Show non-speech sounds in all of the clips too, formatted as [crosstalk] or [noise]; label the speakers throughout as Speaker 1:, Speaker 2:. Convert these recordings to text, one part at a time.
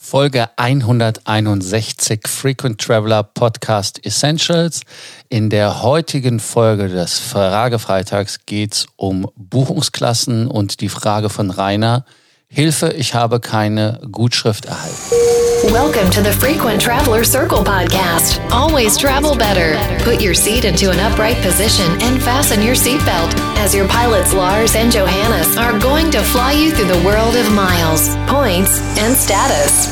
Speaker 1: Folge 161 Frequent Traveler Podcast Essentials. In der heutigen Folge des Fragefreitags geht es um Buchungsklassen und die Frage von Rainer. Hilfe, ich habe keine Gutschrift erhalten.
Speaker 2: Welcome to the Frequent Traveler Circle podcast. Always travel better. Put your seat into an upright position and fasten your seatbelt as your pilots Lars and Johannes are going to fly you through the world of miles, points and status.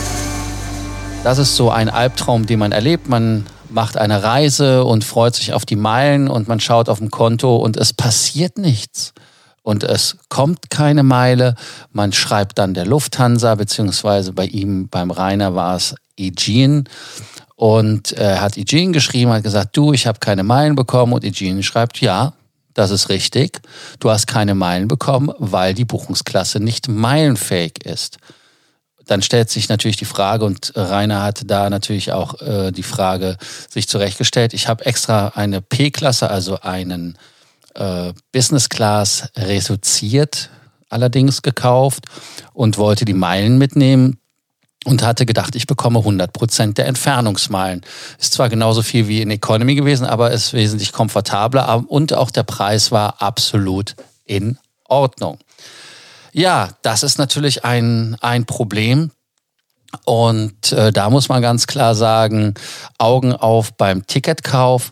Speaker 1: Das ist so ein Albtraum, den man erlebt. Man macht eine Reise und freut sich auf die Meilen und man schaut auf dem Konto und es passiert nichts und es kommt keine Meile. Man schreibt dann der Lufthansa, beziehungsweise bei ihm, beim Rainer war es Aegean. Und er hat Aegean geschrieben, hat gesagt, du, ich habe keine Meilen bekommen. Und Aegean schreibt, ja, das ist richtig. Du hast keine Meilen bekommen, weil die Buchungsklasse nicht meilenfähig ist. Dann stellt sich natürlich die Frage, und Rainer hat da natürlich auch äh, die Frage sich zurechtgestellt. Ich habe extra eine P-Klasse, also einen äh, Business Class reduziert allerdings gekauft und wollte die Meilen mitnehmen und hatte gedacht, ich bekomme 100 Prozent der Entfernungsmeilen. Ist zwar genauso viel wie in Economy gewesen, aber ist wesentlich komfortabler und auch der Preis war absolut in Ordnung. Ja, das ist natürlich ein, ein Problem, und äh, da muss man ganz klar sagen, Augen auf beim Ticketkauf.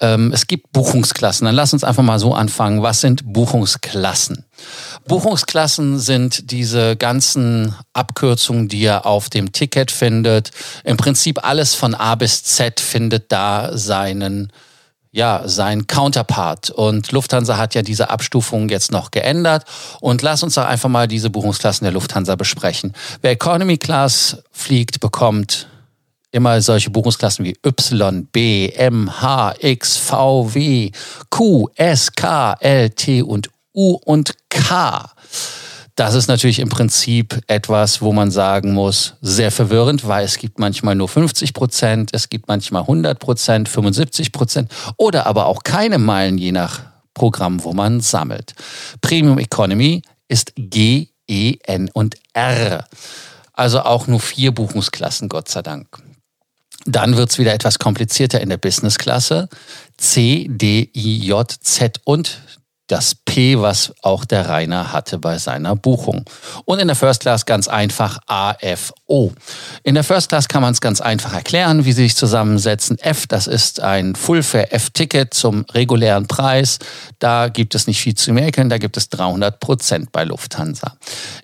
Speaker 1: Ähm, es gibt Buchungsklassen. Dann lass uns einfach mal so anfangen. Was sind Buchungsklassen? Buchungsklassen sind diese ganzen Abkürzungen, die ihr auf dem Ticket findet. Im Prinzip alles von A bis Z findet da seinen ja, sein Counterpart. Und Lufthansa hat ja diese Abstufung jetzt noch geändert. Und lass uns doch einfach mal diese Buchungsklassen der Lufthansa besprechen. Wer Economy Class fliegt, bekommt immer solche Buchungsklassen wie Y, B, M, H, X, V, W, Q, S, K, L, T und U und K. Das ist natürlich im Prinzip etwas, wo man sagen muss, sehr verwirrend, weil es gibt manchmal nur 50 Prozent, es gibt manchmal 100 Prozent, 75 Prozent oder aber auch keine Meilen, je nach Programm, wo man sammelt. Premium Economy ist G, E, N und R. Also auch nur vier Buchungsklassen, Gott sei Dank. Dann wird es wieder etwas komplizierter in der Business-Klasse. C, D, I, J, Z und das P, was auch der Rainer hatte bei seiner Buchung. Und in der First Class ganz einfach AFO. In der First Class kann man es ganz einfach erklären, wie sie sich zusammensetzen. F, das ist ein Full-Fare F-Ticket zum regulären Preis. Da gibt es nicht viel zu merken, da gibt es 300 Prozent bei Lufthansa.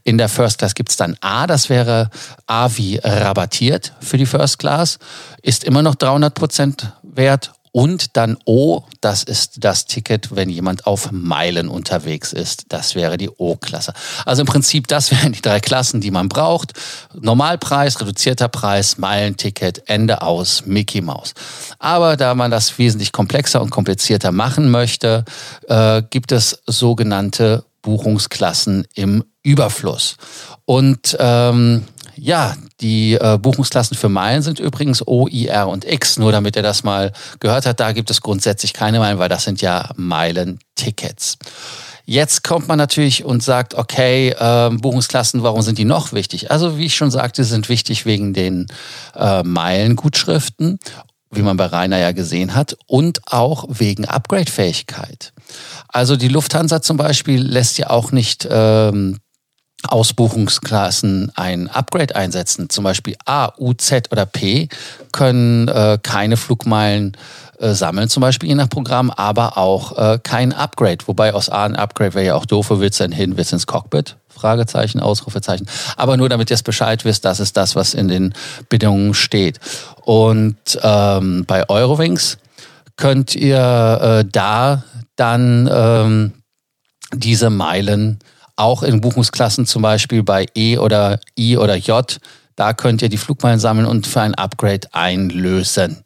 Speaker 1: In der First Class gibt es dann A, das wäre A wie rabattiert für die First Class, ist immer noch 300 Prozent wert und dann O, das ist das Ticket, wenn jemand auf Meilen unterwegs ist. Das wäre die O-Klasse. Also im Prinzip, das wären die drei Klassen, die man braucht. Normalpreis, reduzierter Preis, Meilenticket, Ende aus, Mickey Mouse. Aber da man das wesentlich komplexer und komplizierter machen möchte, äh, gibt es sogenannte Buchungsklassen im Überfluss. Und ähm, ja, die äh, Buchungsklassen für Meilen sind übrigens O, I, R und X. Nur damit er das mal gehört hat, da gibt es grundsätzlich keine Meilen, weil das sind ja Meilentickets. Jetzt kommt man natürlich und sagt, okay, äh, Buchungsklassen, warum sind die noch wichtig? Also wie ich schon sagte, sind wichtig wegen den äh, Meilengutschriften, wie man bei Rainer ja gesehen hat, und auch wegen Upgrade-Fähigkeit. Also die Lufthansa zum Beispiel lässt ja auch nicht ähm, Ausbuchungsklassen ein Upgrade einsetzen, zum Beispiel A, U, Z oder P, können äh, keine Flugmeilen äh, sammeln, zum Beispiel je nach Programm, aber auch äh, kein Upgrade. Wobei aus A ein Upgrade wäre ja auch doof, wo willst du denn hin? Willst du ins Cockpit? Fragezeichen, Ausrufezeichen. Aber nur damit ihr es Bescheid wisst, das ist das, was in den Bedingungen steht. Und ähm, bei Eurowings könnt ihr äh, da dann ähm, diese Meilen auch in Buchungsklassen zum Beispiel bei E oder I oder J. Da könnt ihr die Flugmeilen sammeln und für ein Upgrade einlösen.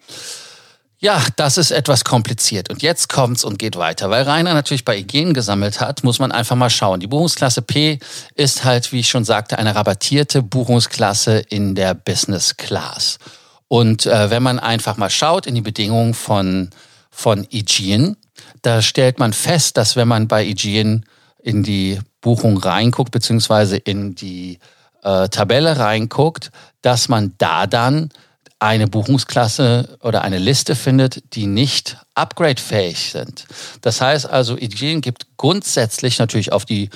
Speaker 1: Ja, das ist etwas kompliziert. Und jetzt kommt's und geht weiter. Weil Rainer natürlich bei IGN gesammelt hat, muss man einfach mal schauen. Die Buchungsklasse P ist halt, wie ich schon sagte, eine rabattierte Buchungsklasse in der Business Class. Und äh, wenn man einfach mal schaut in die Bedingungen von, von Aegean, da stellt man fest, dass wenn man bei Aegean in die Buchung reinguckt, beziehungsweise in die äh, Tabelle reinguckt, dass man da dann eine Buchungsklasse oder eine Liste findet, die nicht upgradefähig sind. Das heißt also, Aegean gibt grundsätzlich natürlich auf die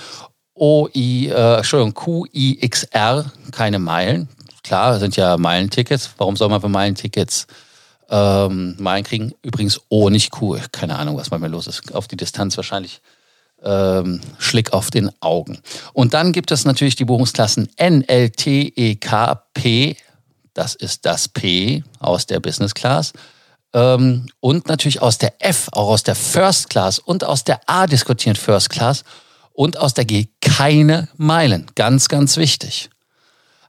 Speaker 1: OI, äh, Entschuldigung, QIXR keine Meilen. Klar, sind ja Meilentickets. Warum soll man für Meilentickets ähm, Meilen kriegen? Übrigens O, nicht Q. Keine Ahnung, was bei mir los ist. Auf die Distanz wahrscheinlich ähm, Schlick auf den Augen. Und dann gibt es natürlich die Buchungsklassen NLTEKP, das ist das P aus der Business Class. Ähm, und natürlich aus der F, auch aus der First Class und aus der A diskutieren First Class und aus der G keine Meilen. Ganz, ganz wichtig.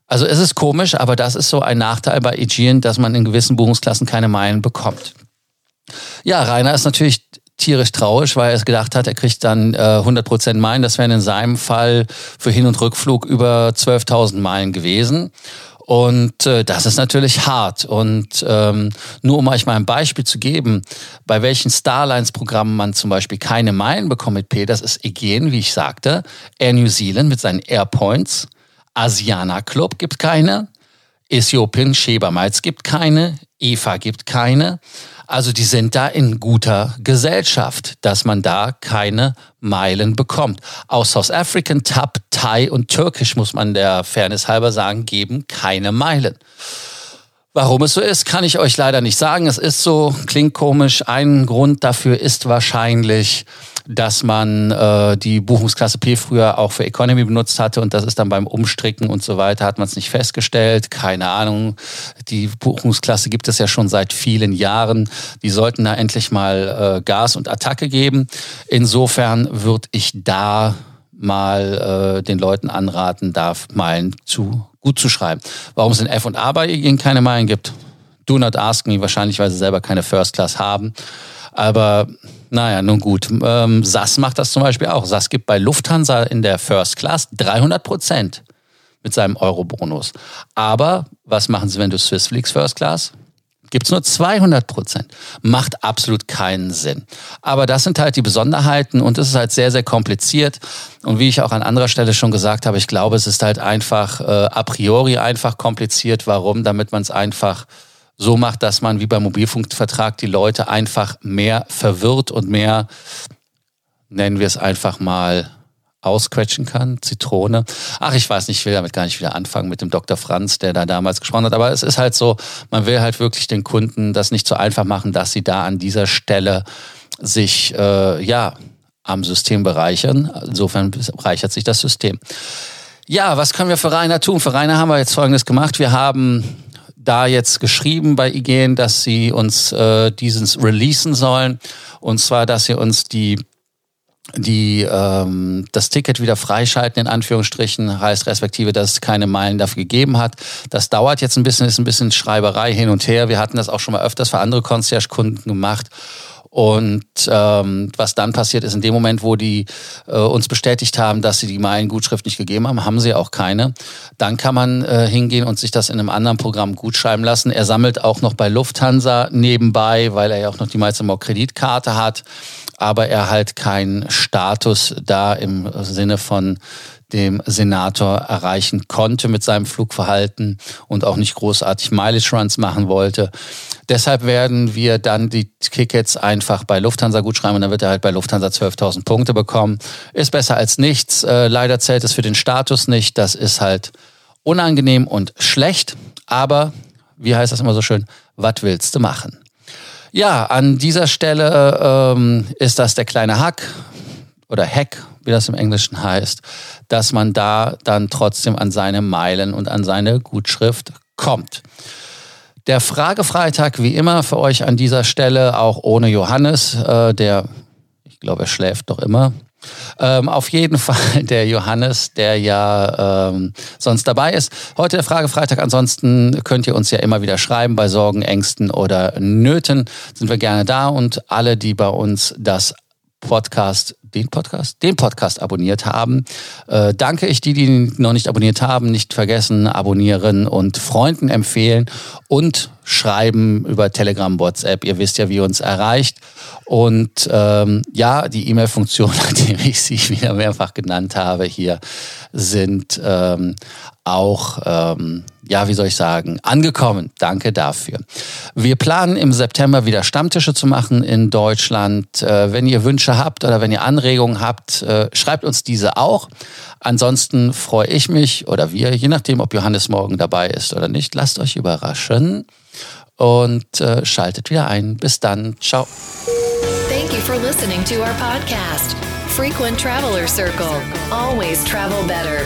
Speaker 1: Also es ist komisch, aber das ist so ein Nachteil bei Aegean, dass man in gewissen Buchungsklassen keine Meilen bekommt. Ja, Rainer ist natürlich tierisch traurig, weil er es gedacht hat, er kriegt dann äh, 100% Meilen. Das wären in seinem Fall für Hin- und Rückflug über 12.000 Meilen gewesen. Und äh, das ist natürlich hart. Und ähm, nur um euch mal ein Beispiel zu geben, bei welchen Starlines-Programmen man zum Beispiel keine Meilen bekommt mit P, das ist Aegean, wie ich sagte, Air New Zealand mit seinen Airpoints, Asiana Club gibt keine, Ethiopian Sheba Miles gibt keine, EFA gibt keine. Also die sind da in guter Gesellschaft, dass man da keine Meilen bekommt. Aus South African, Tab, Thai und Türkisch muss man der Fairness halber sagen, geben keine Meilen. Warum es so ist, kann ich euch leider nicht sagen. Es ist so, klingt komisch. Ein Grund dafür ist wahrscheinlich, dass man äh, die Buchungsklasse P früher auch für Economy benutzt hatte und das ist dann beim Umstricken und so weiter, hat man es nicht festgestellt. Keine Ahnung. Die Buchungsklasse gibt es ja schon seit vielen Jahren. Die sollten da endlich mal äh, Gas und Attacke geben. Insofern würde ich da mal äh, den Leuten anraten, da Meilen zu gut zu schreiben. Warum es in F und A bei ihnen keine Meilen gibt, do not ask me, wahrscheinlich weil sie selber keine First Class haben. Aber naja, nun gut. Ähm, SAS macht das zum Beispiel auch. SAS gibt bei Lufthansa in der First Class 300 Prozent mit seinem Euro-Bonus. Aber was machen sie, wenn du Swiss fliegst First Class? Gibt es nur 200 Prozent. Macht absolut keinen Sinn. Aber das sind halt die Besonderheiten und es ist halt sehr, sehr kompliziert. Und wie ich auch an anderer Stelle schon gesagt habe, ich glaube, es ist halt einfach äh, a priori einfach kompliziert. Warum? Damit man es einfach so macht, dass man wie beim Mobilfunkvertrag die Leute einfach mehr verwirrt und mehr, nennen wir es einfach mal, ausquetschen kann. Zitrone. Ach, ich weiß nicht, ich will damit gar nicht wieder anfangen mit dem Dr. Franz, der da damals gesprochen hat. Aber es ist halt so, man will halt wirklich den Kunden das nicht so einfach machen, dass sie da an dieser Stelle sich, äh, ja, am System bereichern. Insofern bereichert sich das System. Ja, was können wir für Rainer tun? Für Rainer haben wir jetzt Folgendes gemacht. Wir haben da jetzt geschrieben bei IGN, dass sie uns äh, dieses releasen sollen. Und zwar, dass sie uns die die ähm, das Ticket wieder freischalten in Anführungsstrichen heißt respektive, dass es keine Meilen dafür gegeben hat. Das dauert jetzt ein bisschen, ist ein bisschen Schreiberei hin und her. Wir hatten das auch schon mal öfters für andere Concierge-Kunden gemacht und ähm, was dann passiert ist, in dem Moment, wo die äh, uns bestätigt haben, dass sie die Meilengutschrift nicht gegeben haben, haben sie auch keine. Dann kann man äh, hingehen und sich das in einem anderen Programm gutschreiben lassen. Er sammelt auch noch bei Lufthansa nebenbei, weil er ja auch noch die Meistermau Kreditkarte hat, aber er halt keinen Status da im Sinne von dem Senator erreichen konnte mit seinem Flugverhalten und auch nicht großartig Mileage Runs machen wollte. Deshalb werden wir dann die Tickets einfach bei Lufthansa gut schreiben und dann wird er halt bei Lufthansa 12.000 Punkte bekommen. Ist besser als nichts. Äh, leider zählt es für den Status nicht. Das ist halt unangenehm und schlecht. Aber, wie heißt das immer so schön, was willst du machen? Ja, an dieser Stelle ähm, ist das der kleine Hack oder Hack, wie das im Englischen heißt, dass man da dann trotzdem an seine Meilen und an seine Gutschrift kommt. Der Fragefreitag, wie immer, für euch an dieser Stelle, auch ohne Johannes, äh, der, ich glaube, er schläft doch immer. Ähm, auf jeden [laughs] Fall der Johannes, der ja ähm, sonst dabei ist. Heute der Fragefreitag. Ansonsten könnt ihr uns ja immer wieder schreiben bei Sorgen, Ängsten oder Nöten. Sind wir gerne da und alle, die bei uns das Podcast, den Podcast, den Podcast abonniert haben. Äh, danke ich die, die noch nicht abonniert haben, nicht vergessen, abonnieren und Freunden empfehlen und schreiben über Telegram, WhatsApp. Ihr wisst ja, wie ihr uns erreicht. Und ähm, ja, die E-Mail-Funktion, [laughs] nachdem ich sie wieder mehrfach genannt habe, hier sind ähm, auch, ähm, ja, wie soll ich sagen, angekommen. Danke dafür. Wir planen im September wieder Stammtische zu machen in Deutschland. Äh, wenn ihr Wünsche habt oder wenn ihr Anregungen habt, äh, schreibt uns diese auch. Ansonsten freue ich mich oder wir, je nachdem, ob Johannes morgen dabei ist oder nicht, lasst euch überraschen und äh, schaltet wieder ein. Bis dann. Ciao.
Speaker 2: Thank you for listening to our podcast, Frequent Traveler Circle. Always travel better.